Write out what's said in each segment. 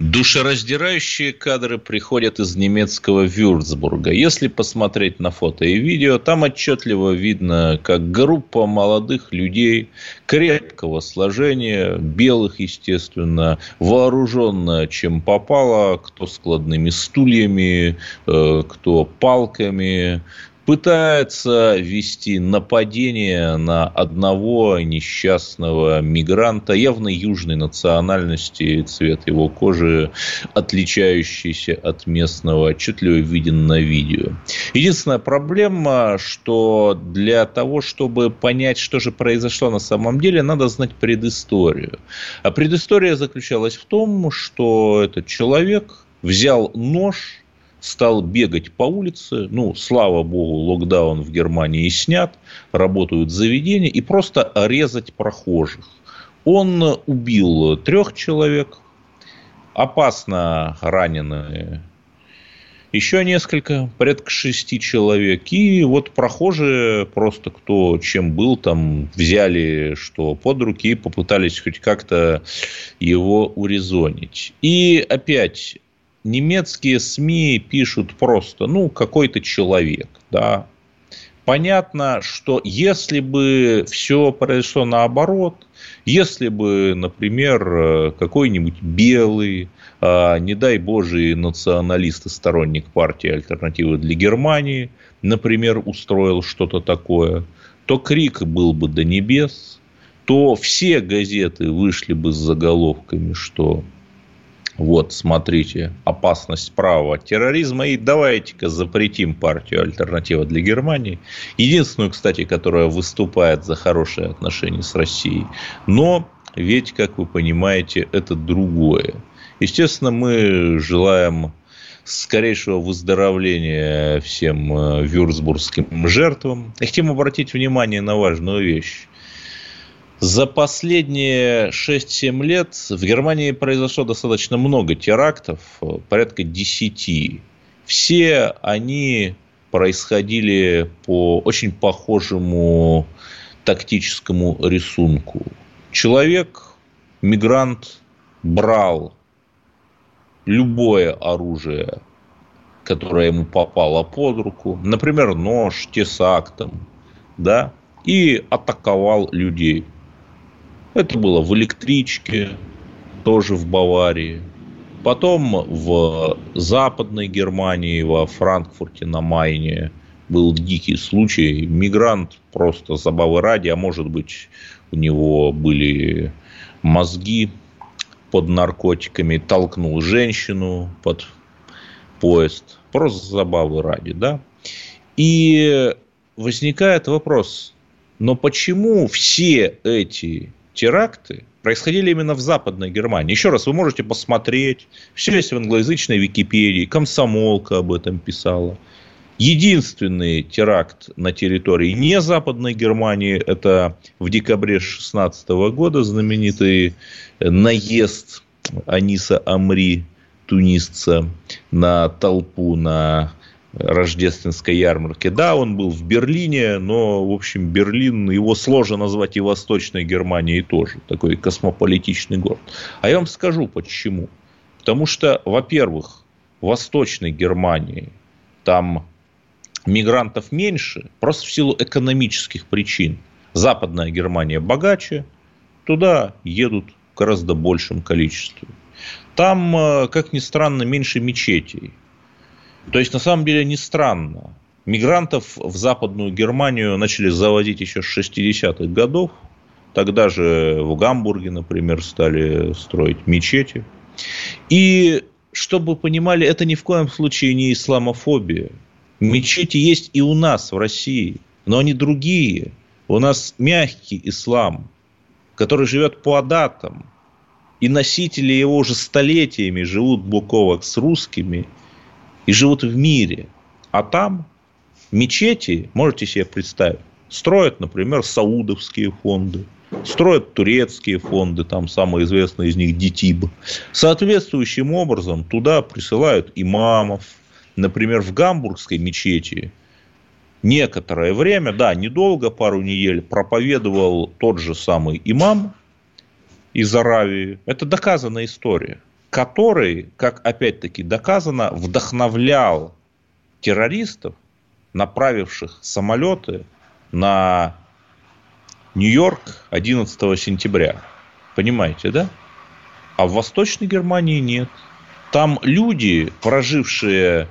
Душераздирающие кадры приходят из немецкого Вюрцбурга. Если посмотреть на фото и видео, там отчетливо видно, как группа молодых людей крепкого сложения, белых, естественно, вооруженная чем попало, кто складными стульями, э, кто палками, пытается вести нападение на одного несчастного мигранта, явно южной национальности, цвет его кожи отличающийся от местного, отчетливо виден на видео. Единственная проблема, что для того, чтобы понять, что же произошло на самом деле, надо знать предысторию. А предыстория заключалась в том, что этот человек взял нож, стал бегать по улице. Ну, слава богу, локдаун в Германии снят, работают заведения, и просто резать прохожих. Он убил трех человек, опасно раненые еще несколько, порядка шести человек. И вот прохожие просто кто чем был, там взяли что под руки и попытались хоть как-то его урезонить. И опять немецкие СМИ пишут просто, ну, какой-то человек, да. Понятно, что если бы все произошло наоборот, если бы, например, какой-нибудь белый, а, не дай боже, националист и сторонник партии «Альтернативы для Германии», например, устроил что-то такое, то крик был бы до небес, то все газеты вышли бы с заголовками, что вот, смотрите, опасность правого терроризма. И давайте-ка запретим партию «Альтернатива для Германии». Единственную, кстати, которая выступает за хорошие отношения с Россией. Но ведь, как вы понимаете, это другое. Естественно, мы желаем скорейшего выздоровления всем э, вюрцбургским жертвам. хотим обратить внимание на важную вещь. За последние 6-7 лет в Германии произошло достаточно много терактов, порядка 10. Все они происходили по очень похожему тактическому рисунку. Человек, мигрант, брал любое оружие, которое ему попало под руку, например, нож, тесак, там, да, и атаковал людей – это было в электричке, тоже в Баварии. Потом в Западной Германии, во Франкфурте на Майне был дикий случай. Мигрант просто забавы ради, а может быть у него были мозги под наркотиками, толкнул женщину под поезд. Просто забавы ради, да? И возникает вопрос, но почему все эти теракты происходили именно в Западной Германии. Еще раз, вы можете посмотреть. Все есть в англоязычной Википедии. Комсомолка об этом писала. Единственный теракт на территории не Западной Германии – это в декабре 2016 года знаменитый наезд Аниса Амри, тунисца, на толпу на рождественской ярмарке. Да, он был в Берлине, но, в общем, Берлин, его сложно назвать и Восточной Германией тоже. Такой космополитичный город. А я вам скажу, почему. Потому что, во-первых, в Восточной Германии там мигрантов меньше, просто в силу экономических причин. Западная Германия богаче, туда едут в гораздо большем количестве. Там, э, как ни странно, меньше мечетей. То есть, на самом деле, не странно. Мигрантов в Западную Германию начали заводить еще с 60-х годов. Тогда же в Гамбурге, например, стали строить мечети. И, чтобы понимали, это ни в коем случае не исламофобия. Мечети есть и у нас в России, но они другие. У нас мягкий ислам, который живет по адатам. И носители его уже столетиями живут бок о бок с русскими – и живут в мире. А там мечети, можете себе представить, Строят, например, саудовские фонды, строят турецкие фонды, там самый известный из них ДИТИБ. Соответствующим образом туда присылают имамов. Например, в Гамбургской мечети некоторое время, да, недолго, пару недель, проповедовал тот же самый имам из Аравии. Это доказанная история. Который, как опять-таки доказано, вдохновлял террористов, направивших самолеты на Нью-Йорк 11 сентября. Понимаете, да? А в Восточной Германии нет. Там люди, прожившие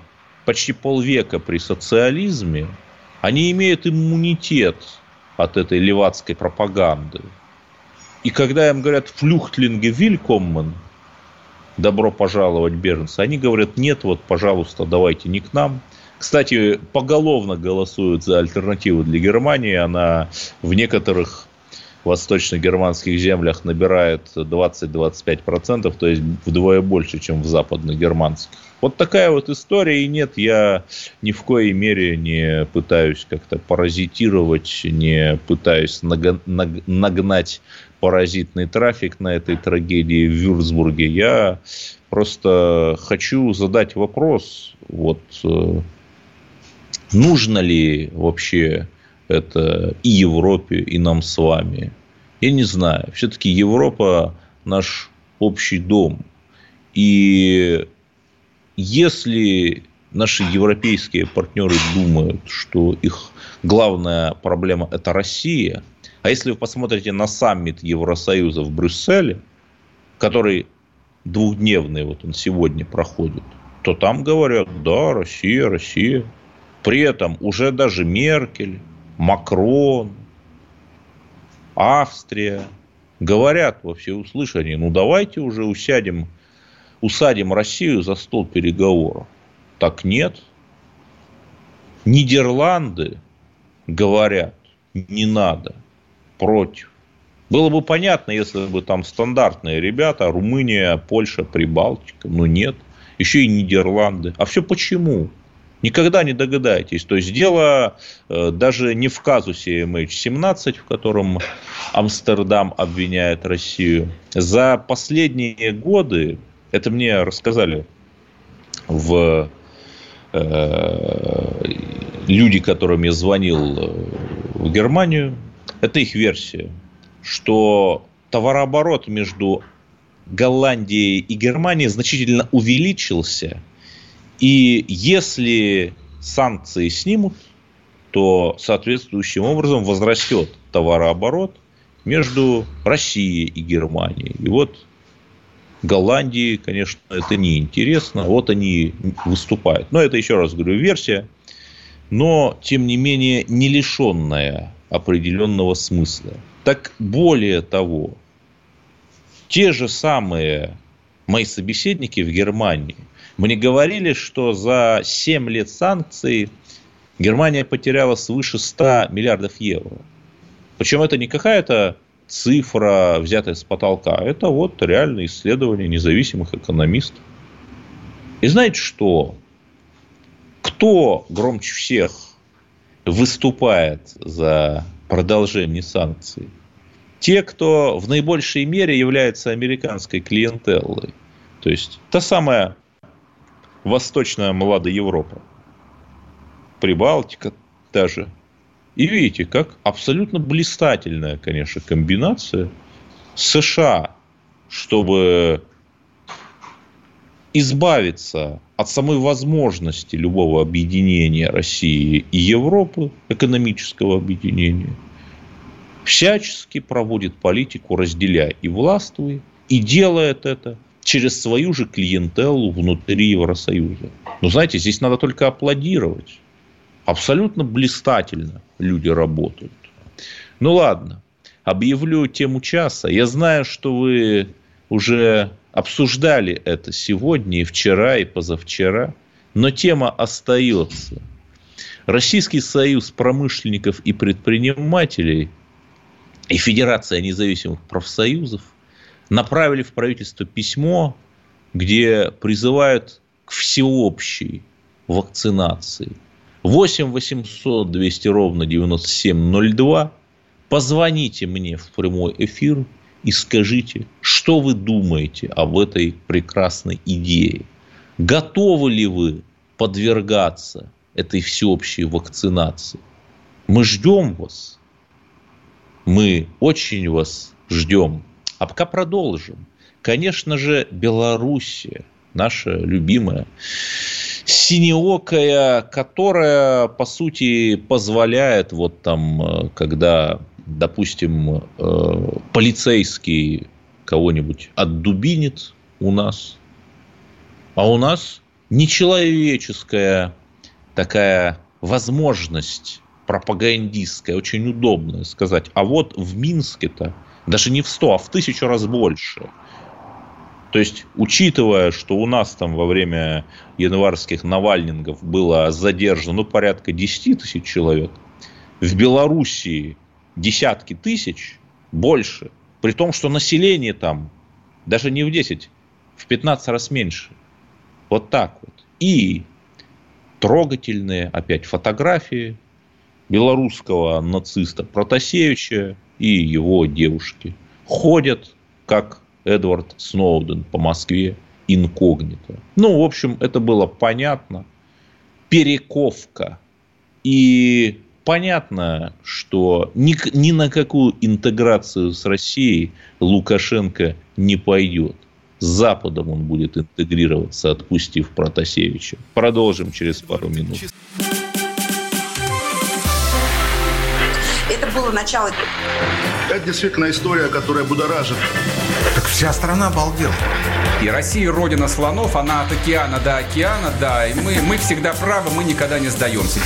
почти полвека при социализме, они имеют иммунитет от этой левацкой пропаганды. И когда им говорят «флюхтлинге вилькоммен», «добро пожаловать, беженцы», они говорят «нет, вот, пожалуйста, давайте не к нам». Кстати, поголовно голосуют за альтернативу для Германии. Она в некоторых восточно-германских землях набирает 20-25%, то есть вдвое больше, чем в западно-германских. Вот такая вот история, и нет, я ни в коей мере не пытаюсь как-то паразитировать, не пытаюсь нагнать паразитный трафик на этой трагедии в Вюрцбурге. Я просто хочу задать вопрос, вот э, нужно ли вообще это и Европе, и нам с вами. Я не знаю. Все-таки Европа наш общий дом. И если наши европейские партнеры думают, что их главная проблема – это Россия, а если вы посмотрите на саммит Евросоюза в Брюсселе, который двухдневный, вот он сегодня проходит, то там говорят, да, Россия, Россия. При этом уже даже Меркель, Макрон, Австрия говорят во всеуслышание, ну давайте уже усядем, усадим Россию за стол переговоров. Так нет. Нидерланды говорят, не надо, против. Было бы понятно, если бы там стандартные ребята, Румыния, Польша, Прибалтика, но нет. Еще и Нидерланды. А все почему? Никогда не догадаетесь. То есть дело э, даже не в казусе MH17, в котором Амстердам обвиняет Россию. За последние годы, это мне рассказали в э, люди, которым я звонил э, в Германию, это их версия, что товарооборот между Голландией и Германией значительно увеличился – и если санкции снимут, то соответствующим образом возрастет товарооборот между Россией и Германией. И вот Голландии, конечно, это не интересно. Вот они выступают. Но это, еще раз говорю, версия. Но, тем не менее, не лишенная определенного смысла. Так более того, те же самые мои собеседники в Германии – мне говорили, что за 7 лет санкций Германия потеряла свыше 100 миллиардов евро. Причем это не какая-то цифра, взятая с потолка. Это вот реальное исследование независимых экономистов. И знаете что? Кто громче всех выступает за продолжение санкций? Те, кто в наибольшей мере является американской клиентеллой. То есть та самая Восточная Молодая Европа, Прибалтика даже. И видите, как абсолютно блистательная, конечно, комбинация США, чтобы избавиться от самой возможности любого объединения России и Европы, экономического объединения, всячески проводит политику «разделяй и властвуй», и делает это – через свою же клиентелу внутри Евросоюза. Но знаете, здесь надо только аплодировать. Абсолютно блистательно люди работают. Ну ладно, объявлю тему часа. Я знаю, что вы уже обсуждали это сегодня и вчера, и позавчера, но тема остается. Российский союз промышленников и предпринимателей и Федерация независимых профсоюзов – направили в правительство письмо, где призывают к всеобщей вакцинации. 8 800 200 ровно 9702. Позвоните мне в прямой эфир и скажите, что вы думаете об этой прекрасной идее. Готовы ли вы подвергаться этой всеобщей вакцинации? Мы ждем вас. Мы очень вас ждем. А пока продолжим. Конечно же, Белоруссия, наша любимая, синеокая, которая, по сути, позволяет вот там, э, когда, допустим, э, полицейский кого-нибудь отдубинит у нас, а у нас нечеловеческая такая возможность пропагандистская, очень удобная сказать, а вот в Минске-то даже не в сто, а в тысячу раз больше – то есть, учитывая, что у нас там во время январских навальнингов было задержано ну, порядка 10 тысяч человек, в Белоруссии десятки тысяч, больше. При том, что население там даже не в 10, в 15 раз меньше. Вот так вот. И трогательные опять фотографии белорусского нациста Протасевича и его девушки. Ходят как Эдвард Сноуден по Москве инкогнито. Ну, в общем, это было понятно. Перековка. И понятно, что ни, ни на какую интеграцию с Россией Лукашенко не пойдет. С Западом он будет интегрироваться, отпустив Протасевича. Продолжим через пару минут. Это было начало. Это действительно история, которая будоражит. Так вся страна обалдела. И Россия родина слонов, она от океана до океана, да. И мы, мы всегда правы, мы никогда не сдаемся.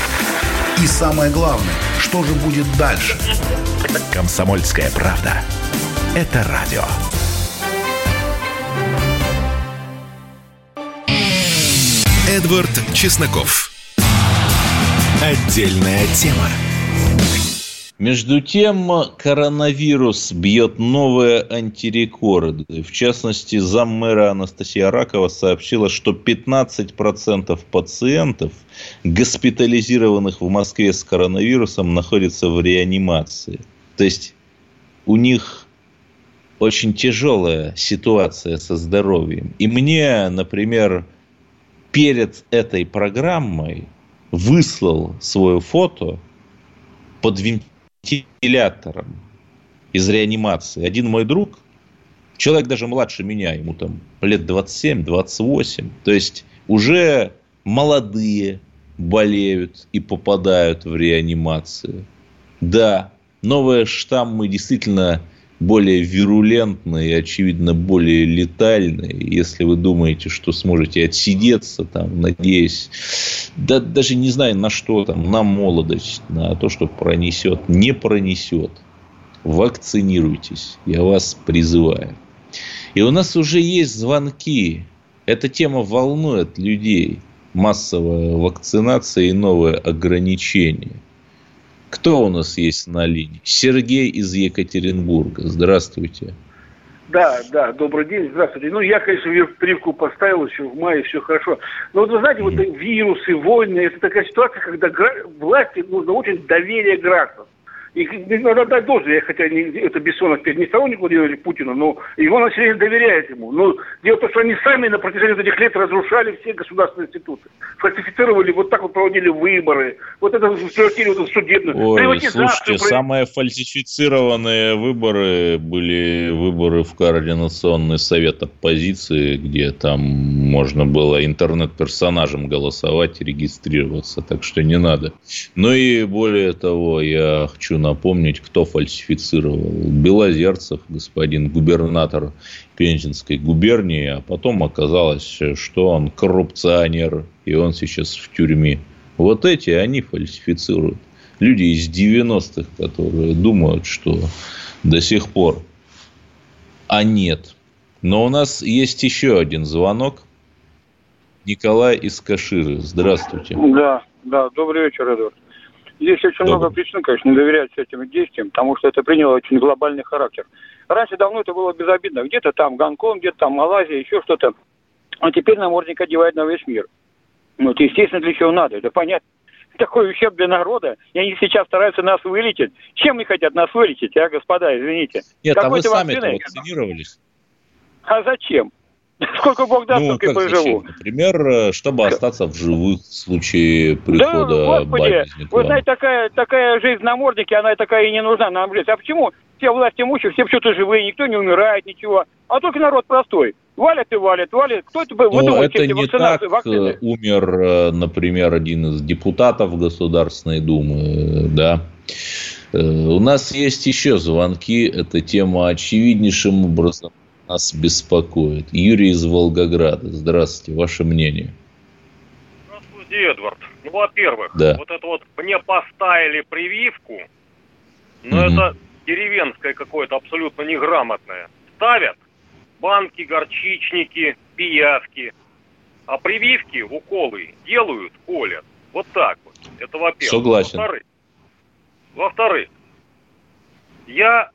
И самое главное, что же будет дальше? Комсомольская правда. Это радио. Эдвард Чесноков. Отдельная тема. Между тем, коронавирус бьет новые антирекорды. В частности, заммэра Анастасия Ракова сообщила, что 15% пациентов, госпитализированных в Москве с коронавирусом, находятся в реанимации. То есть у них очень тяжелая ситуация со здоровьем. И мне, например, перед этой программой выслал свое фото под вентиляцию вентилятором из реанимации. Один мой друг, человек даже младше меня, ему там лет 27-28, то есть уже молодые болеют и попадают в реанимацию. Да, новые штаммы действительно более вирулентные и, очевидно, более летальные. Если вы думаете, что сможете отсидеться, там, надеясь, да, даже не знаю на что, там, на молодость, на то, что пронесет, не пронесет. Вакцинируйтесь, я вас призываю. И у нас уже есть звонки. Эта тема волнует людей. Массовая вакцинация и новые ограничения. Кто у нас есть на линии? Сергей из Екатеринбурга. Здравствуйте. Да, да, добрый день, здравствуйте. Ну, я, конечно, прививку поставил еще в мае, все хорошо. Но вот вы знаете, вот вирусы, войны, это такая ситуация, когда власти нужно очень доверие граждан. И надо дать должное, хотя не, это Бессонов не сторонник Владимира Путина, но его население доверяет ему. Но дело в том, что они сами на протяжении этих лет разрушали все государственные институты. Фальсифицировали, вот так вот проводили выборы. Вот это превратили вот в судебную. Ой, слушайте, самые фальсифицированные выборы были выборы в Координационный совет оппозиции, где там можно было интернет-персонажем голосовать и регистрироваться. Так что не надо. Ну и более того, я хочу напомнить, кто фальсифицировал. Белозерцев, господин губернатор Пензенской губернии, а потом оказалось, что он коррупционер, и он сейчас в тюрьме. Вот эти они фальсифицируют. Люди из 90-х, которые думают, что до сих пор. А нет. Но у нас есть еще один звонок. Николай из Каширы. Здравствуйте. Да, да, добрый вечер, Эдвард. Здесь очень Добрый. много причин, конечно, не доверять этим действиям, потому что это приняло очень глобальный характер. Раньше давно это было безобидно. Где-то там Гонконг, где-то там Малайзия, еще что-то. А теперь намордник одевает на весь мир. Вот, естественно, для чего надо, это понятно. такой ущерб для народа, и они сейчас стараются нас вылечить. Чем они хотят нас вылечить, а, господа, извините? Нет, а вы сами вакцинировались? А зачем? Сколько Бог даст, ну, как поживу. Зачем? Например, э, чтобы остаться в живых в случае прихода да, господи, Вы знаете, такая, такая жизнь на мордике, она такая и не нужна нам жизнь. А почему все власти имущие, все почему-то живые, никто не умирает, ничего. А только народ простой. Валят и валят, валят. Кто это был? Ну, думаете, это не так вакцины? умер, э, например, один из депутатов Государственной Думы, да. Э, у нас есть еще звонки. Эта тема очевиднейшим образом нас беспокоит. Юрий из Волгограда. Здравствуйте, ваше мнение. Здравствуйте, Эдвард. Ну, во-первых, да. вот это вот мне поставили прививку, но угу. это деревенское какое-то абсолютно неграмотное. Ставят банки, горчичники, пиявки. А прививки, уколы делают, колят. Вот так вот. Это во-первых. Согласен. Во-вторых, во-вторых, я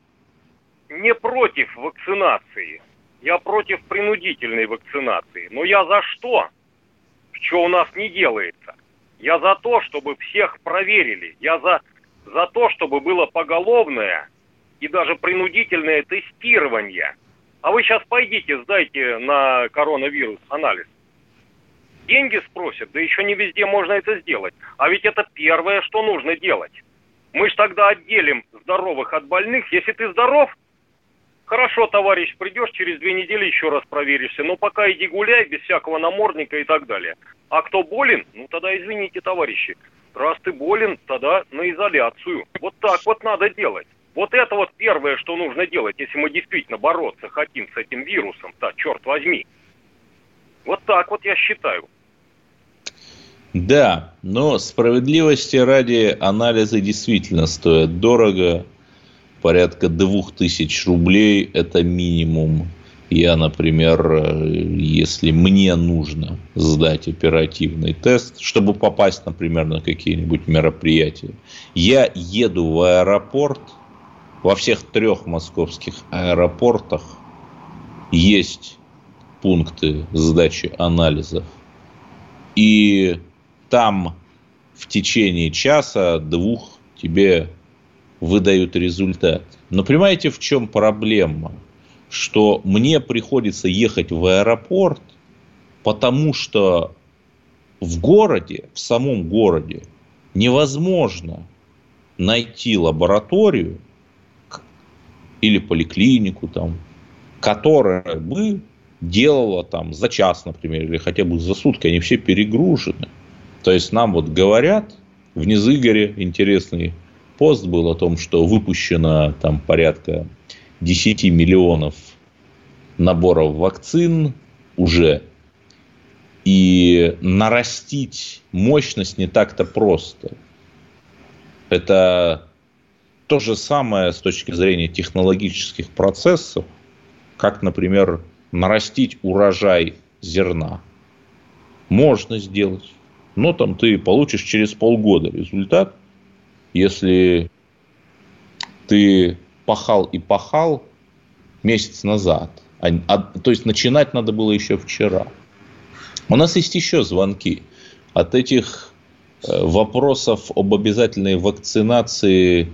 не против вакцинации. Я против принудительной вакцинации. Но я за что? Что у нас не делается? Я за то, чтобы всех проверили. Я за, за то, чтобы было поголовное и даже принудительное тестирование. А вы сейчас пойдите, сдайте на коронавирус анализ. Деньги спросят, да еще не везде можно это сделать. А ведь это первое, что нужно делать. Мы же тогда отделим здоровых от больных. Если ты здоров, Хорошо, товарищ, придешь через две недели еще раз проверишься, но пока иди гуляй без всякого намордника и так далее. А кто болен, ну тогда извините, товарищи, раз ты болен, тогда на изоляцию. Вот так вот надо делать. Вот это вот первое, что нужно делать, если мы действительно бороться хотим с этим вирусом, да, черт возьми. Вот так вот я считаю. Да, но справедливости ради анализы действительно стоят дорого порядка двух тысяч рублей – это минимум. Я, например, если мне нужно сдать оперативный тест, чтобы попасть, например, на какие-нибудь мероприятия, я еду в аэропорт, во всех трех московских аэропортах есть пункты сдачи анализов. И там в течение часа-двух тебе выдают результат. Но понимаете, в чем проблема? Что мне приходится ехать в аэропорт, потому что в городе, в самом городе, невозможно найти лабораторию или поликлинику там, которая бы делала там за час, например, или хотя бы за сутки, они все перегружены. То есть нам вот говорят в Низыгоре интересный пост был о том, что выпущено там порядка 10 миллионов наборов вакцин уже. И нарастить мощность не так-то просто. Это то же самое с точки зрения технологических процессов, как, например, нарастить урожай зерна. Можно сделать. Но там ты получишь через полгода результат, если ты пахал и пахал месяц назад, а, а, то есть начинать надо было еще вчера. У нас есть еще звонки от этих э, вопросов об обязательной вакцинации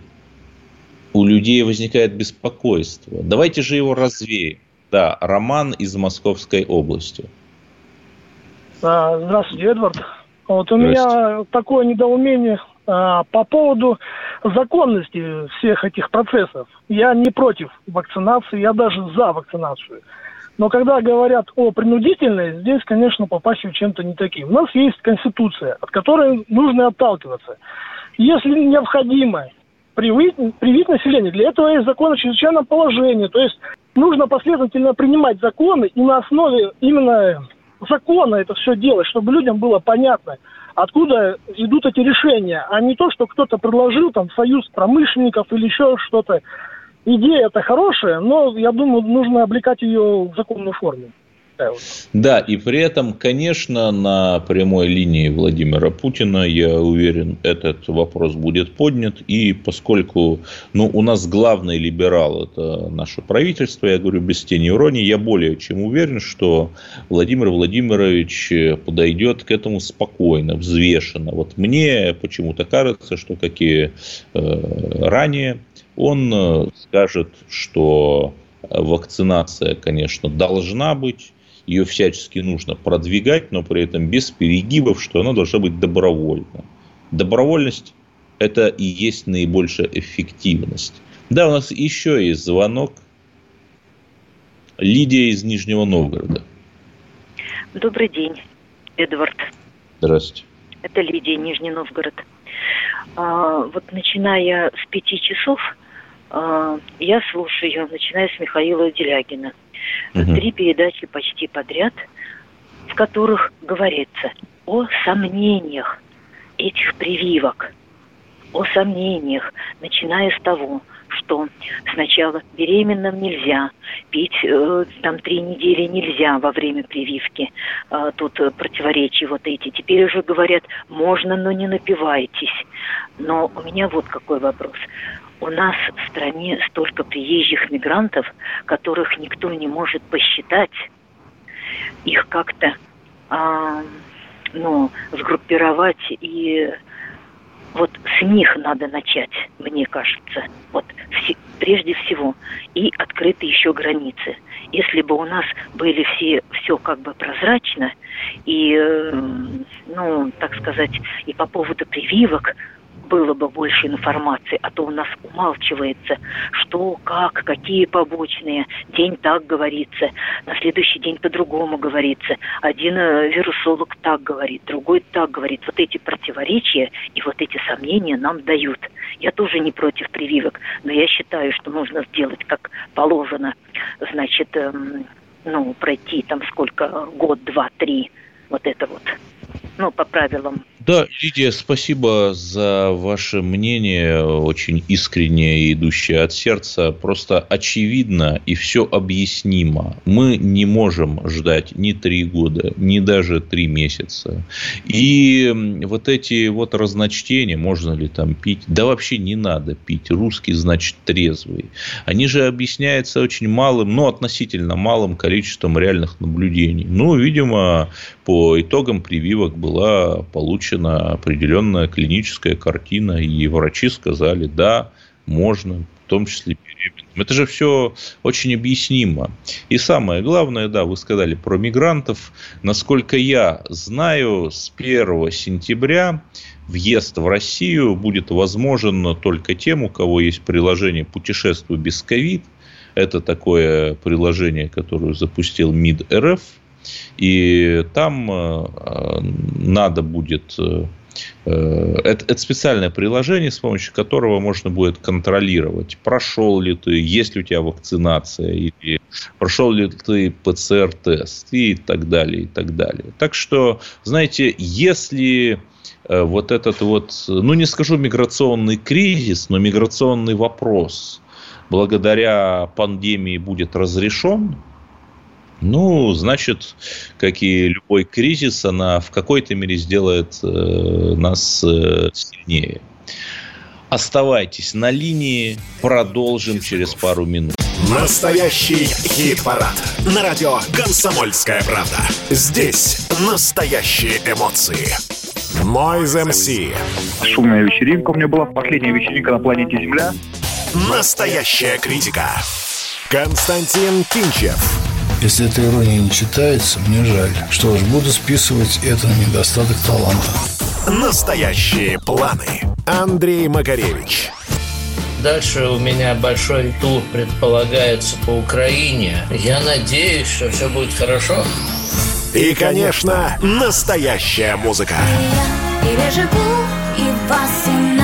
у людей возникает беспокойство. Давайте же его развеем. Да, Роман из Московской области. А, здравствуйте, Эдвард. Вот у меня такое недоумение по поводу законности всех этих процессов. Я не против вакцинации, я даже за вакцинацию. Но когда говорят о принудительной, здесь, конечно, попасть в чем-то не таким. У нас есть Конституция, от которой нужно отталкиваться. Если необходимо привить, привить население, для этого есть закон о чрезвычайном положении. То есть нужно последовательно принимать законы и на основе именно закона это все делать, чтобы людям было понятно, откуда идут эти решения, а не то, что кто-то предложил, там, союз промышленников или еще что-то. Идея это хорошая, но, я думаю, нужно облекать ее в законную форму. Да, и при этом, конечно, на прямой линии Владимира Путина, я уверен, этот вопрос будет поднят. И поскольку ну, у нас главный либерал – это наше правительство, я говорю без тени иронии, я более чем уверен, что Владимир Владимирович подойдет к этому спокойно, взвешенно. Вот мне почему-то кажется, что, как и э, ранее, он э, скажет, что вакцинация, конечно, должна быть, ее всячески нужно продвигать, но при этом без перегибов, что она должна быть добровольна. Добровольность – это и есть наибольшая эффективность. Да, у нас еще есть звонок. Лидия из Нижнего Новгорода. Добрый день, Эдвард. Здравствуйте. Это Лидия, Нижний Новгород. А, вот начиная с пяти часов а, я слушаю, начиная с Михаила Делягина. Угу. Три передачи почти подряд, в которых говорится о сомнениях этих прививок, о сомнениях, начиная с того, что сначала беременным нельзя, пить э, там три недели нельзя во время прививки, э, тут противоречия вот эти. Теперь уже говорят, можно, но не напивайтесь. Но у меня вот какой вопрос. У нас в стране столько приезжих мигрантов, которых никто не может посчитать, их как-то а, ну, сгруппировать и вот с них надо начать, мне кажется. Вот все, прежде всего. И открыты еще границы. Если бы у нас были все, все как бы прозрачно, и, э, ну, так сказать, и по поводу прививок, было бы больше информации, а то у нас умалчивается, что, как, какие побочные. День так говорится, на следующий день по-другому говорится. Один э, вирусолог так говорит, другой так говорит. Вот эти противоречия и вот эти сомнения нам дают. Я тоже не против прививок, но я считаю, что нужно сделать как положено. Значит, эм, ну, пройти там сколько, год, два, три, вот это вот, ну, по правилам да, Лидия, спасибо за ваше мнение, очень искреннее и идущее от сердца. Просто очевидно и все объяснимо. Мы не можем ждать ни три года, ни даже три месяца. И вот эти вот разночтения, можно ли там пить, да вообще не надо пить. Русский значит трезвый. Они же объясняются очень малым, ну, относительно малым количеством реальных наблюдений. Ну, видимо, по итогам прививок была получена определенная клиническая картина, и врачи сказали, да, можно, в том числе беременным. Это же все очень объяснимо. И самое главное, да, вы сказали про мигрантов. Насколько я знаю, с 1 сентября въезд в Россию будет возможен только тем, у кого есть приложение «Путешествую без ковид». Это такое приложение, которое запустил МИД РФ – и там э, надо будет э, это, это специальное приложение, с помощью которого можно будет контролировать, прошел ли ты, есть ли у тебя вакцинация, или прошел ли ты ПЦР-тест и так далее, и так далее. Так что, знаете, если э, вот этот вот, ну не скажу миграционный кризис, но миграционный вопрос благодаря пандемии будет разрешен, ну, значит, как и любой кризис, она в какой-то мере сделает э, нас э, сильнее. Оставайтесь на линии, продолжим через пару минут. Настоящий хит-парад на радио «Комсомольская правда». Здесь настоящие эмоции. Noise MC. Шумная вечеринка у меня была, последняя вечеринка на планете Земля. Настоящая критика. Константин Кинчев. Если эта ирония не читается, мне жаль. Что ж, буду списывать это на недостаток таланта. Настоящие планы. Андрей Макаревич. Дальше у меня большой тур предполагается по Украине. Я надеюсь, что все будет хорошо. И, конечно, настоящая музыка. Я переживу и вас, и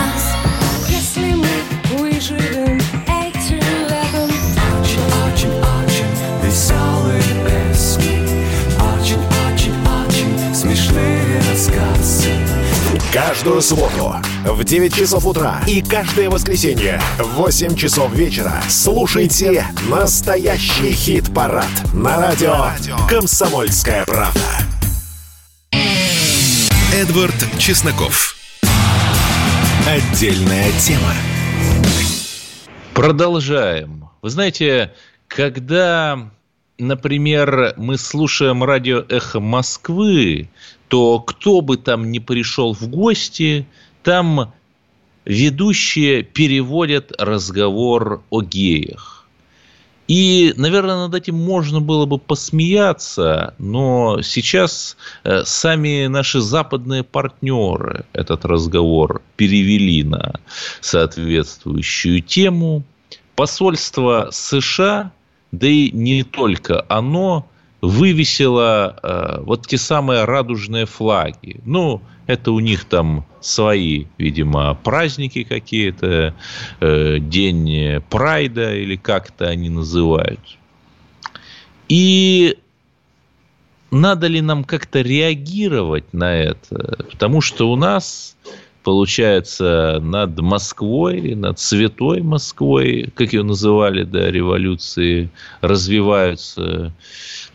Каждую субботу в 9 часов утра и каждое воскресенье в 8 часов вечера слушайте настоящий хит-парад на радио «Комсомольская правда». Эдвард Чесноков. Отдельная тема. Продолжаем. Вы знаете, когда, например, мы слушаем радио «Эхо Москвы», то кто бы там ни пришел в гости, там ведущие переводят разговор о геях. И, наверное, над этим можно было бы посмеяться, но сейчас э, сами наши западные партнеры этот разговор перевели на соответствующую тему. Посольство США, да и не только оно, вывесило э, вот те самые радужные флаги. Ну, это у них там свои, видимо, праздники какие-то, э, день прайда или как-то они называют. И надо ли нам как-то реагировать на это? Потому что у нас получается, над Москвой, над Святой Москвой, как ее называли до революции, развиваются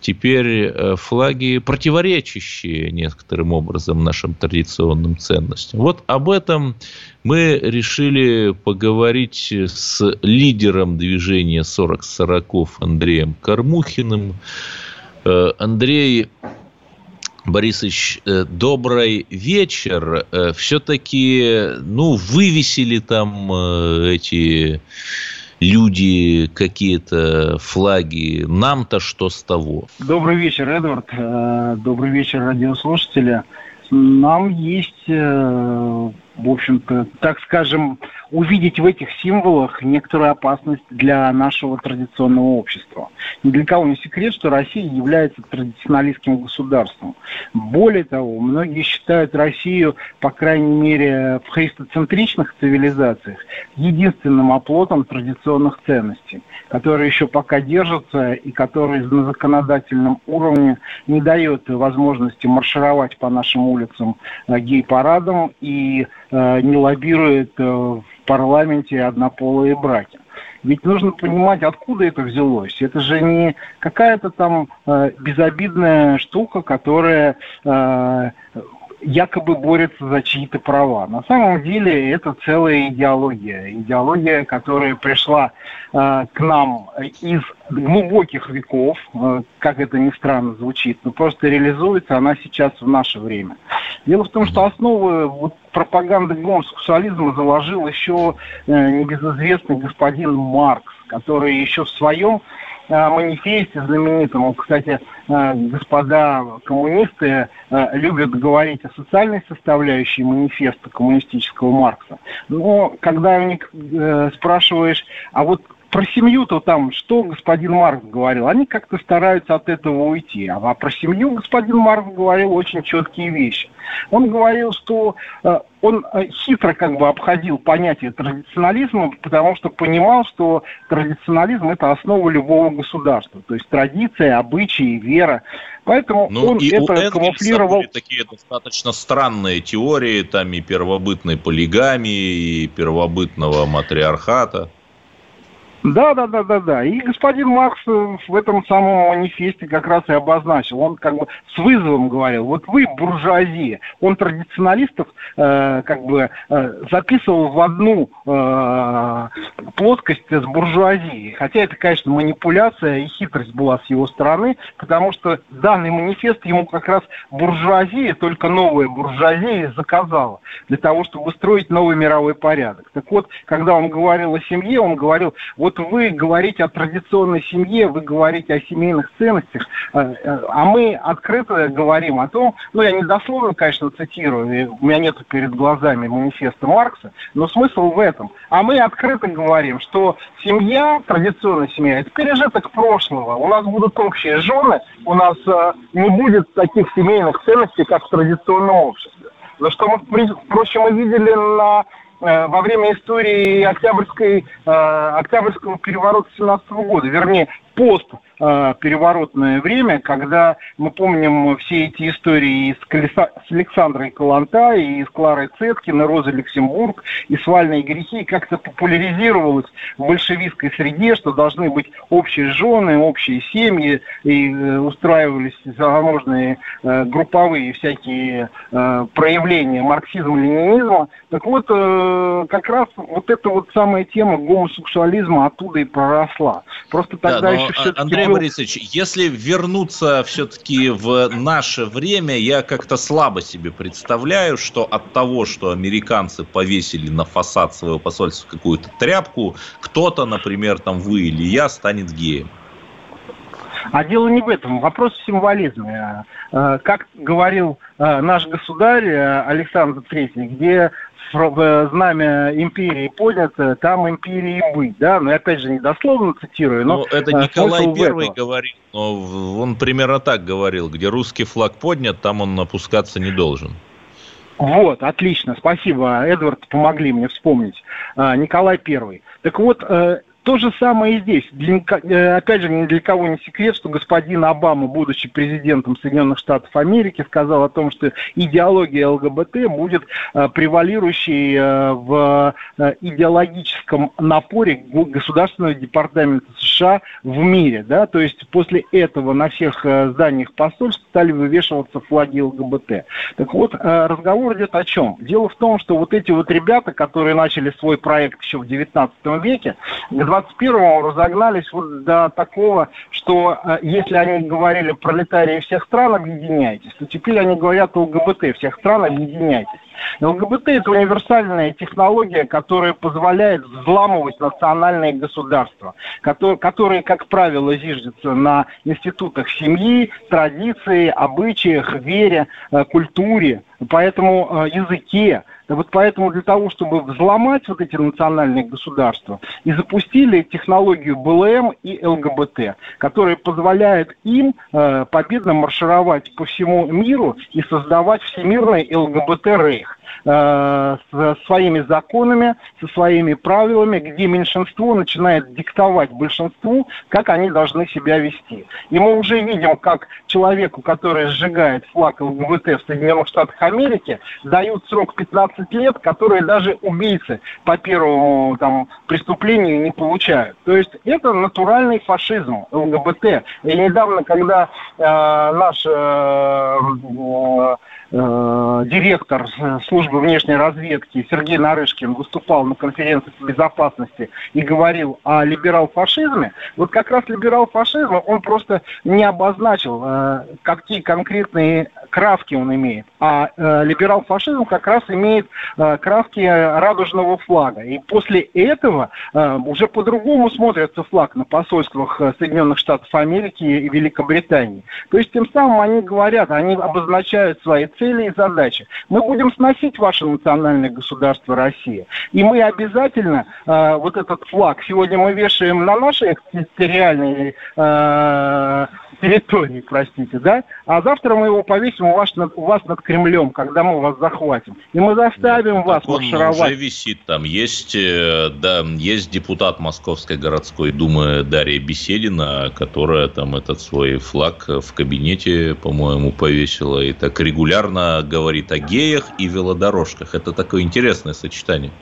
теперь э, флаги, противоречащие некоторым образом нашим традиционным ценностям. Вот об этом мы решили поговорить с лидером движения 40-40 Андреем Кормухиным. Э, Андрей Борисович, э, добрый вечер. Все-таки, ну, вывесили там эти люди какие-то флаги. Нам-то что с того? Добрый вечер, Эдвард. Э, добрый вечер, радиослушатели. Нам есть, э, в общем-то, так скажем, увидеть в этих символах некоторую опасность для нашего традиционного общества. Ни для кого не секрет, что Россия является традиционалистским государством. Более того, многие считают Россию, по крайней мере, в христоцентричных цивилизациях, единственным оплотом традиционных ценностей, которые еще пока держатся и которые на законодательном уровне не дают возможности маршировать по нашим улицам э, гей-парадам и не лоббирует э, в парламенте однополые браки. Ведь нужно понимать, откуда это взялось. Это же не какая-то там э, безобидная штука, которая э, якобы борется за чьи-то права. На самом деле это целая идеология. Идеология, которая пришла э, к нам из глубоких веков, э, как это ни странно звучит, но просто реализуется она сейчас в наше время. Дело в том, что основы вот, пропаганды гомосексуализма заложил еще э, небезызвестный господин Маркс, который еще в своем э, манифесте знаменитом, кстати, э, господа коммунисты э, любят говорить о социальной составляющей манифеста коммунистического Маркса. Но когда у них э, спрашиваешь, а вот про семью-то там, что господин Маркс говорил, они как-то стараются от этого уйти. А про семью господин Маркс говорил очень четкие вещи. Он говорил, что э, он э, хитро как бы обходил понятие традиционализма, потому что понимал, что традиционализм – это основа любого государства. То есть традиция, обычаи, вера. Поэтому ну, он и это у камуфлировал. Были такие достаточно странные теории, там и первобытной полигамии, и первобытного матриархата. Да, да, да, да, да. И господин Маркс э, в этом самом манифесте как раз и обозначил. Он как бы с вызовом говорил, вот вы буржуазия. Он традиционалистов э, как бы э, записывал в одну э, плоскость с буржуазией. Хотя это, конечно, манипуляция и хитрость была с его стороны, потому что данный манифест ему как раз буржуазия, только новая буржуазия заказала для того, чтобы строить новый мировой порядок. Так вот, когда он говорил о семье, он говорил, вот вы говорите о традиционной семье, вы говорите о семейных ценностях, э, э, а мы открыто говорим о том, ну, я не дословно, конечно, цитирую, у меня нет перед глазами манифеста Маркса, но смысл в этом. А мы открыто говорим, что семья, традиционная семья, это пережиток прошлого. У нас будут общие жены, у нас э, не будет таких семейных ценностей, как в традиционном обществе. За что мы, впрочем, мы видели на во время истории Октябрьской, э, Октябрьского переворота 17 года. Вернее, пост э, переворотное время, когда мы помним все эти истории с, Колеса, с Александрой Каланта, и с Кларой Цеткиной, Розой Люксембург, и свальные грехи, как-то популяризировалось в большевистской среде, что должны быть общие жены, общие семьи, и э, устраивались возможные э, групповые всякие проявления марксизма-ленинизма. Так вот, как раз вот эта вот самая тема гомосексуализма оттуда и проросла. Просто тогда да, еще Андрей. Борисович, если вернуться все-таки в наше время, я как-то слабо себе представляю, что от того, что американцы повесили на фасад своего посольства какую-то тряпку, кто-то, например, там вы или я, станет геем. А дело не в этом, вопрос в символизме. Э, как говорил э, наш государь э, Александр III, где знамя империи поднято, там империи быть, да, но я опять же не дословно цитирую, но... Ну, это Николай Первый говорил, но он примерно так говорил, где русский флаг поднят, там он опускаться не должен. Вот, отлично, спасибо, Эдвард, помогли мне вспомнить. Николай Первый. Так вот, то же самое и здесь. Для, э, опять же, ни для кого не секрет, что господин Обама, будучи президентом Соединенных Штатов Америки, сказал о том, что идеология ЛГБТ будет э, превалирующей э, в идеологическом напоре Государственного департамента США в мире. Да? То есть после этого на всех зданиях посольств стали вывешиваться флаги ЛГБТ. Так вот, разговор идет о чем? Дело в том, что вот эти вот ребята, которые начали свой проект еще в 19 веке, 21-му разогнались вот до такого, что э, если они говорили пролетарии всех стран, объединяйтесь, то теперь они говорят ЛГБТ всех стран, объединяйтесь. ЛГБТ – это универсальная технология, которая позволяет взламывать национальные государства, которые, которые как правило, зиждятся на институтах семьи, традиции, обычаях, вере, э, культуре, поэтому э, языке. Вот поэтому для того, чтобы взломать вот эти национальные государства, и запустили технологию БЛМ и ЛГБТ, которая позволяет им э, победно маршировать по всему миру и создавать всемирный ЛГБТ-рейх. Э, со своими законами, со своими правилами, где меньшинство начинает диктовать большинству, как они должны себя вести. И мы уже видим, как человеку, который сжигает флаг ЛГБТ в Соединенных Штатах Америки, дают срок 15 лет, которые даже убийцы по первому там, преступлению не получают. То есть это натуральный фашизм ЛГБТ. И недавно, когда э, наш э, э, директор службы внешней разведки Сергей Нарышкин выступал на конференции по безопасности и говорил о либерал-фашизме, вот как раз либерал-фашизм он просто не обозначил, э, какие конкретные кравки он имеет. А э, либерал-фашизм как раз имеет э, кравки радужного флага. И после этого э, уже по-другому смотрится флаг на посольствах э, Соединенных Штатов Америки и Великобритании. То есть тем самым они говорят, они обозначают свои цели и задачи. Мы будем сносить ваше национальное государство Россия. И мы обязательно э, вот этот флаг сегодня мы вешаем на нашей экстерриtoriальной э, территории, простите, да, а завтра мы его повесим у вас, над, у вас над Кремлем, когда мы вас захватим. И мы заставим Нет, вас он маршировать. уже висит там. Есть, э, да, есть депутат Московской городской думы Дарья Беседина, которая там этот свой флаг в кабинете, по-моему, повесила и так регулярно говорит о геях и велодорожках. Это такое интересное сочетание.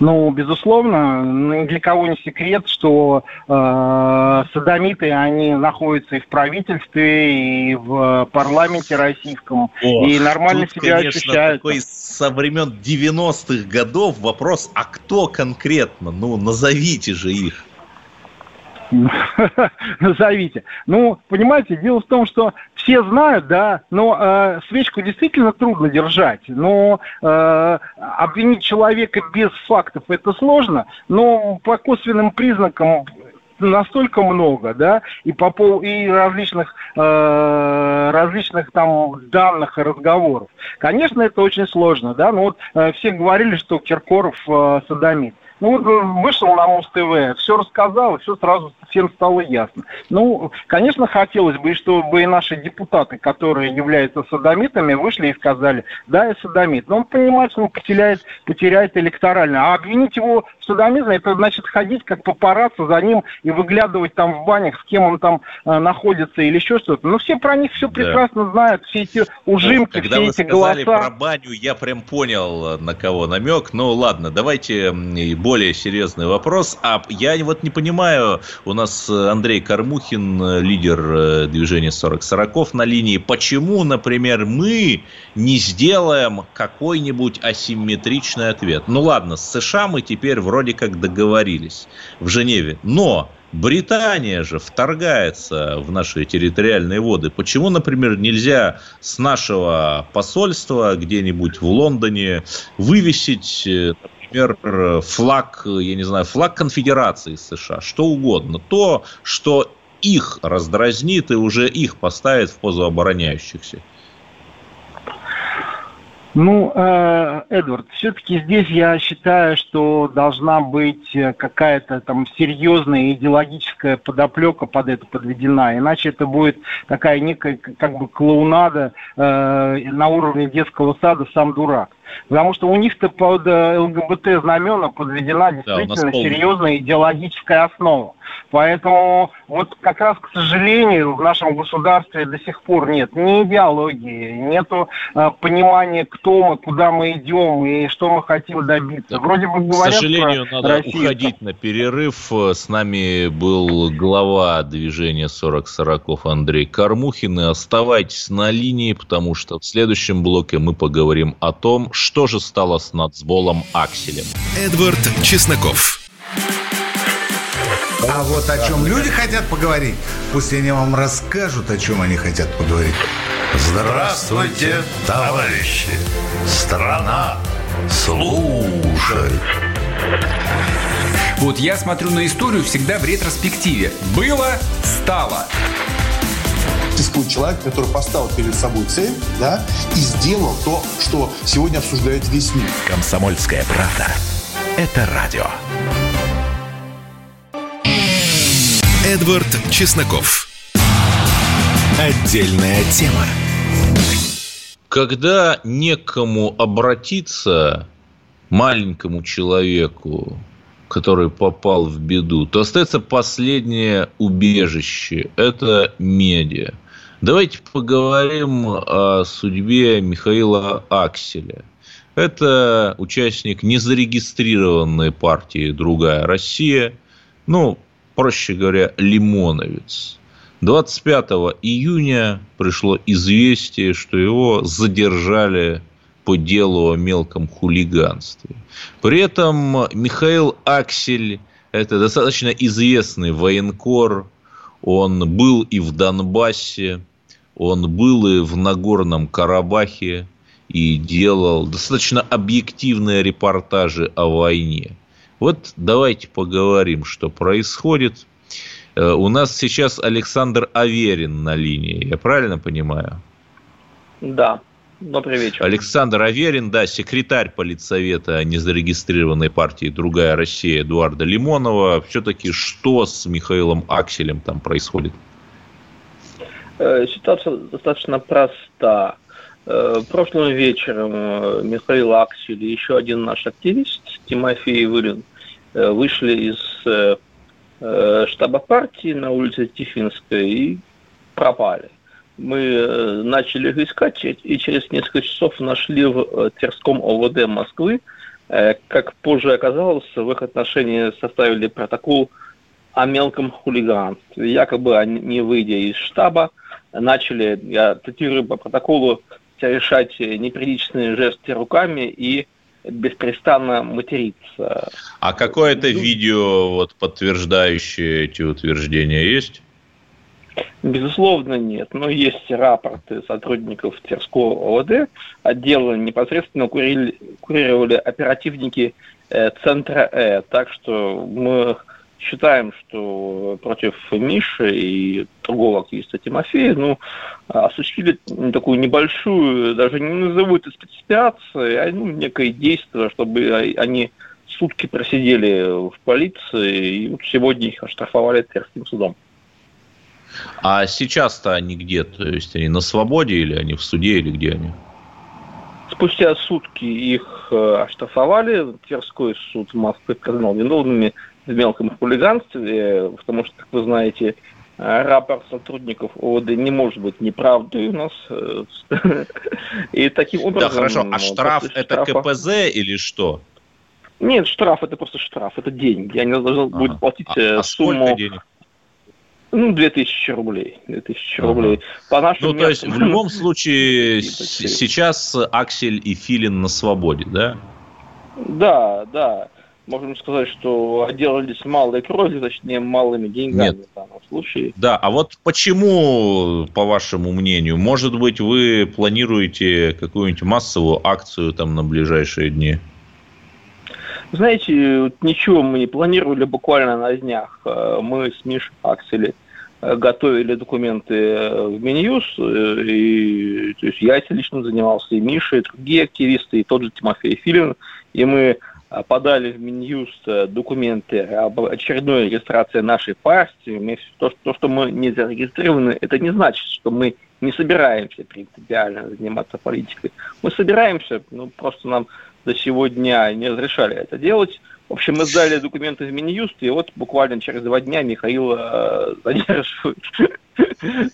Ну, безусловно, ни для кого не секрет, что э, садомиты, они находятся и в правительстве, и в парламенте российском, О, и нормально тут, себя конечно, ощущают. Такой со времен 90-х годов вопрос, а кто конкретно? Ну, назовите же их. назовите. Ну, понимаете, дело в том, что все знают, да, но э, свечку действительно трудно держать. Но э, обвинить человека без фактов это сложно, но по косвенным признакам настолько много, да, и по пол и различных э, различных там данных и разговоров. Конечно, это очень сложно, да. Но вот э, все говорили, что Киркоров э, садомит. Ну вот вышел на Муз ТВ, все рассказал, все сразу всем стало ясно. Ну, конечно, хотелось бы, чтобы и наши депутаты, которые являются садомитами, вышли и сказали, да, я садомит. Но он понимает, что он потеряет, потеряет электорально. А обвинить его в садомизме, это значит ходить как папарацци за ним и выглядывать там в банях, с кем он там э, находится или еще что-то. Ну, все про них все прекрасно да. знают, все эти ужимки, Когда все вы эти сказали голоса. про баню, я прям понял, на кого намек. Ну, ладно, давайте более серьезный вопрос. А я вот не понимаю, у нас Андрей Кормухин, лидер э, движения 40 40 на линии. Почему, например, мы не сделаем какой-нибудь асимметричный ответ? Ну ладно, с США мы теперь вроде как договорились в Женеве. Но Британия же вторгается в наши территориальные воды. Почему, например, нельзя с нашего посольства где-нибудь в Лондоне вывесить, э, например, флаг, я не знаю, флаг конфедерации США, что угодно. То, что их раздразнит и уже их поставит в позу обороняющихся. Ну, э, Эдвард, все-таки здесь я считаю, что должна быть какая-то там серьезная идеологическая подоплека под это подведена, иначе это будет такая некая как бы клоунада э, на уровне детского сада «Сам дурак». Потому что у них-то под э, ЛГБТ знамена подведена действительно да, серьезная идеологическая основа. Поэтому вот как раз, к сожалению, в нашем государстве до сих пор нет ни идеологии, нету э, понимания, кто мы, куда мы идем и что мы хотим добиться. Вроде бы говорят К сожалению, про надо Россию. уходить на перерыв. С нами был глава движения 40 Андрей Кормухин. И оставайтесь на линии, потому что в следующем блоке мы поговорим о том, что же стало с нацболом Акселем. Эдвард Чесноков. А вот о чем люди хотят поговорить, пусть они вам расскажут, о чем они хотят поговорить. Здравствуйте, товарищи! Страна служит! Вот я смотрю на историю всегда в ретроспективе. Было, стало. Существует человек, который поставил перед собой цель, да, и сделал то, что сегодня обсуждает весь мир. Комсомольская правда. Это радио. Эдвард Чесноков. Отдельная тема. Когда некому обратиться маленькому человеку, который попал в беду, то остается последнее убежище. Это медиа. Давайте поговорим о судьбе Михаила Акселя. Это участник незарегистрированной партии «Другая Россия». Ну, проще говоря, лимоновец. 25 июня пришло известие, что его задержали по делу о мелком хулиганстве. При этом Михаил Аксель – это достаточно известный военкор. Он был и в Донбассе, он был и в Нагорном Карабахе и делал достаточно объективные репортажи о войне. Вот давайте поговорим, что происходит. У нас сейчас Александр Аверин на линии, я правильно понимаю? Да, добрый вечер. Александр Аверин, да, секретарь политсовета незарегистрированной партии «Другая Россия» Эдуарда Лимонова. Все-таки что с Михаилом Акселем там происходит? Ситуация достаточно проста. Прошлым вечером Михаил Аксель и еще один наш активист Тимофей Вылин вышли из штаба партии на улице Тифинская и пропали. Мы начали их искать и через несколько часов нашли в Тверском ОВД Москвы. Как позже оказалось, в их отношении составили протокол о мелком хулиганстве. Якобы они, выйдя из штаба, начали, я цитирую по протоколу, совершать неприличные жесты руками и беспрестанно материться. А какое-то видео, вот, подтверждающее эти утверждения, есть? Безусловно, нет. Но есть рапорты сотрудников Тверского ОВД. Отдела непосредственно курили, курировали оперативники э, Центра Э. Так что мы считаем, что против Миши и другого активиста Тимофея, ну, осуществили такую небольшую, даже не назову это спецоперацией, а ну, некое действие, чтобы они сутки просидели в полиции, и вот сегодня их оштрафовали Тверским судом. А сейчас-то они где? То есть они на свободе или они в суде, или где они? Спустя сутки их э, оштрафовали. Тверской суд в Москве признал виновными в мелком хулиганстве, потому что, как вы знаете, рапорт сотрудников ОВД не может быть неправдой у нас. Э, и таким образом... Да, хорошо. А штраф это КПЗ или что? Нет, штраф это просто штраф, это деньги. Они должны будут платить а, а сумму... денег? Ну, 2000 рублей. 2000 ага. рублей. По нашим ну, то есть, в любом случае, сейчас Аксель и Филин на свободе, да? Да, да можем сказать, что отделались малой кровью, точнее, малыми деньгами Нет. в данном случае. Да, а вот почему, по вашему мнению, может быть, вы планируете какую-нибудь массовую акцию там на ближайшие дни? Знаете, ничего мы не планировали буквально на днях. Э, мы с Мишей Аксели э, готовили документы э, в Минюс, и то есть я лично занимался, и Миша, и другие активисты, и тот же Тимофей Филин, и мы подали в Минюст э, документы об очередной регистрации нашей партии. То, что мы не зарегистрированы, это не значит, что мы не собираемся принципиально заниматься политикой. Мы собираемся, ну, просто нам до сегодня не разрешали это делать. В общем, мы сдали документы в Минюст, и вот буквально через два дня Михаил э, задерживают.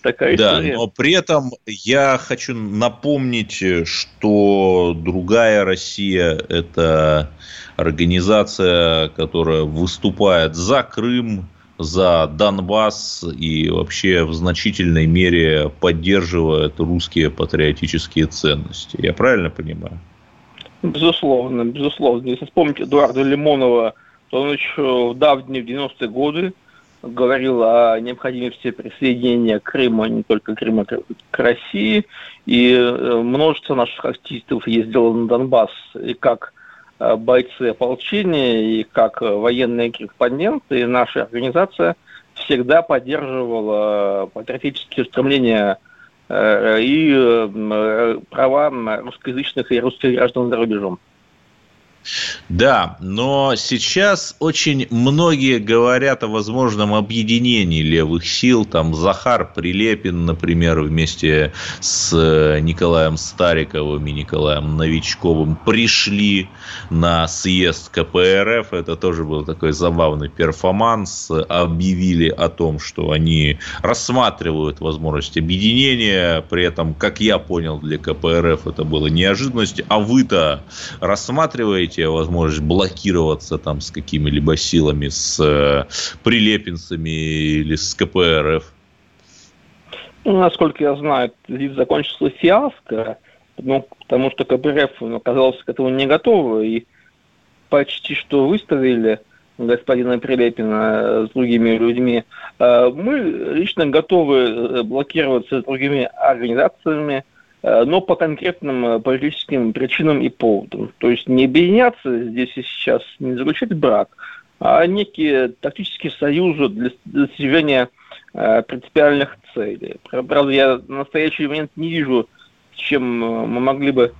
Такая да, история. но при этом я хочу напомнить, что другая Россия – это организация, которая выступает за Крым, за Донбасс и вообще в значительной мере поддерживает русские патриотические ценности. Я правильно понимаю? Безусловно, безусловно. Если вспомнить Эдуарда Лимонова, то он еще в давние 90-е годы говорил о необходимости присоединения Крыма, не только Крыма, к России. И э, множество наших активистов ездило на Донбасс и как Э, бойцы ополчения и как военные корреспонденты, и наша организация всегда поддерживала патриотические устремления э, и э, права русскоязычных и русских граждан за рубежом. Да, но сейчас очень многие говорят о возможном объединении левых сил. Там Захар Прилепин, например, вместе с э, Николаем Стариковым и Николаем Новичковым пришли на съезд КПРФ. Это тоже был такой забавный перформанс. Объявили о том, что они рассматривают возможность объединения. При этом, как я понял, для КПРФ это было неожиданностью. А вы-то рассматриваете имеете возможность блокироваться там с какими-либо силами, с э, прилепинцами или с КПРФ? Ну, насколько я знаю, вид закончился фиаско, ну, потому что КПРФ оказался к этому не готовы и почти что выставили господина Прилепина с другими людьми. Э, мы лично готовы э, блокироваться с другими организациями, Э, но по конкретным э, политическим причинам и поводам. То есть не объединяться здесь и сейчас, не заключать брак, а некие тактические союзы для достижения э, принципиальных целей. Правда, я в настоящий момент не вижу, чем мы могли бы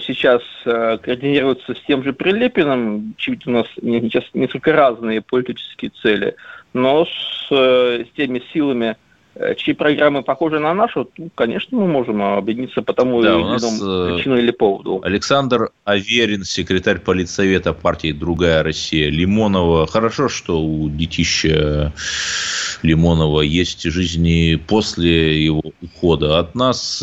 сейчас координироваться с тем же Прилепиным, ведь у нас сейчас несколько разные политические цели, но с, с теми силами, Э, чьи программы похожи на нашу, ну, конечно, мы можем объединиться по тому да, или иному э, причину или поводу. Александр Аверин, секретарь политсовета партии «Другая Россия» Лимонова. Хорошо, что у детища Лимонова есть жизни после его ухода от нас.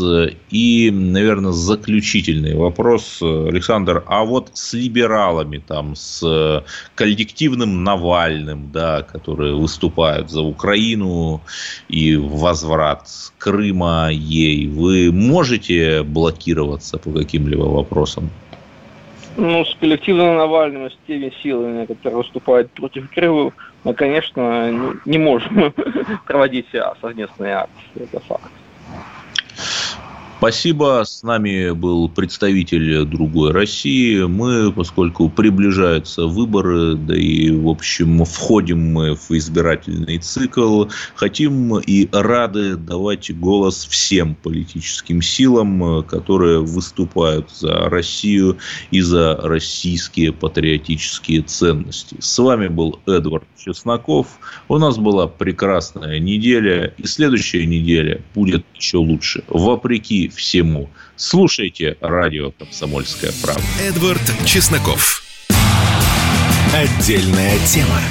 И, наверное, заключительный вопрос, Александр, а вот с либералами, там, с коллективным Навальным, да, которые выступают за Украину и возврат Крыма ей, вы можете блокироваться по каким-либо вопросам? Ну, с коллективным Навальным, с теми силами, которые выступают против Крыма, мы, конечно, не можем проводить совместные акции, это факт. Спасибо. С нами был представитель другой России. Мы, поскольку приближаются выборы, да и, в общем, входим мы в избирательный цикл, хотим и рады давать голос всем политическим силам, которые выступают за Россию и за российские патриотические ценности. С вами был Эдвард Чесноков. У нас была прекрасная неделя, и следующая неделя будет еще лучше. Вопреки всему. Слушайте радио «Комсомольская правда». Эдвард Чесноков. Отдельная тема.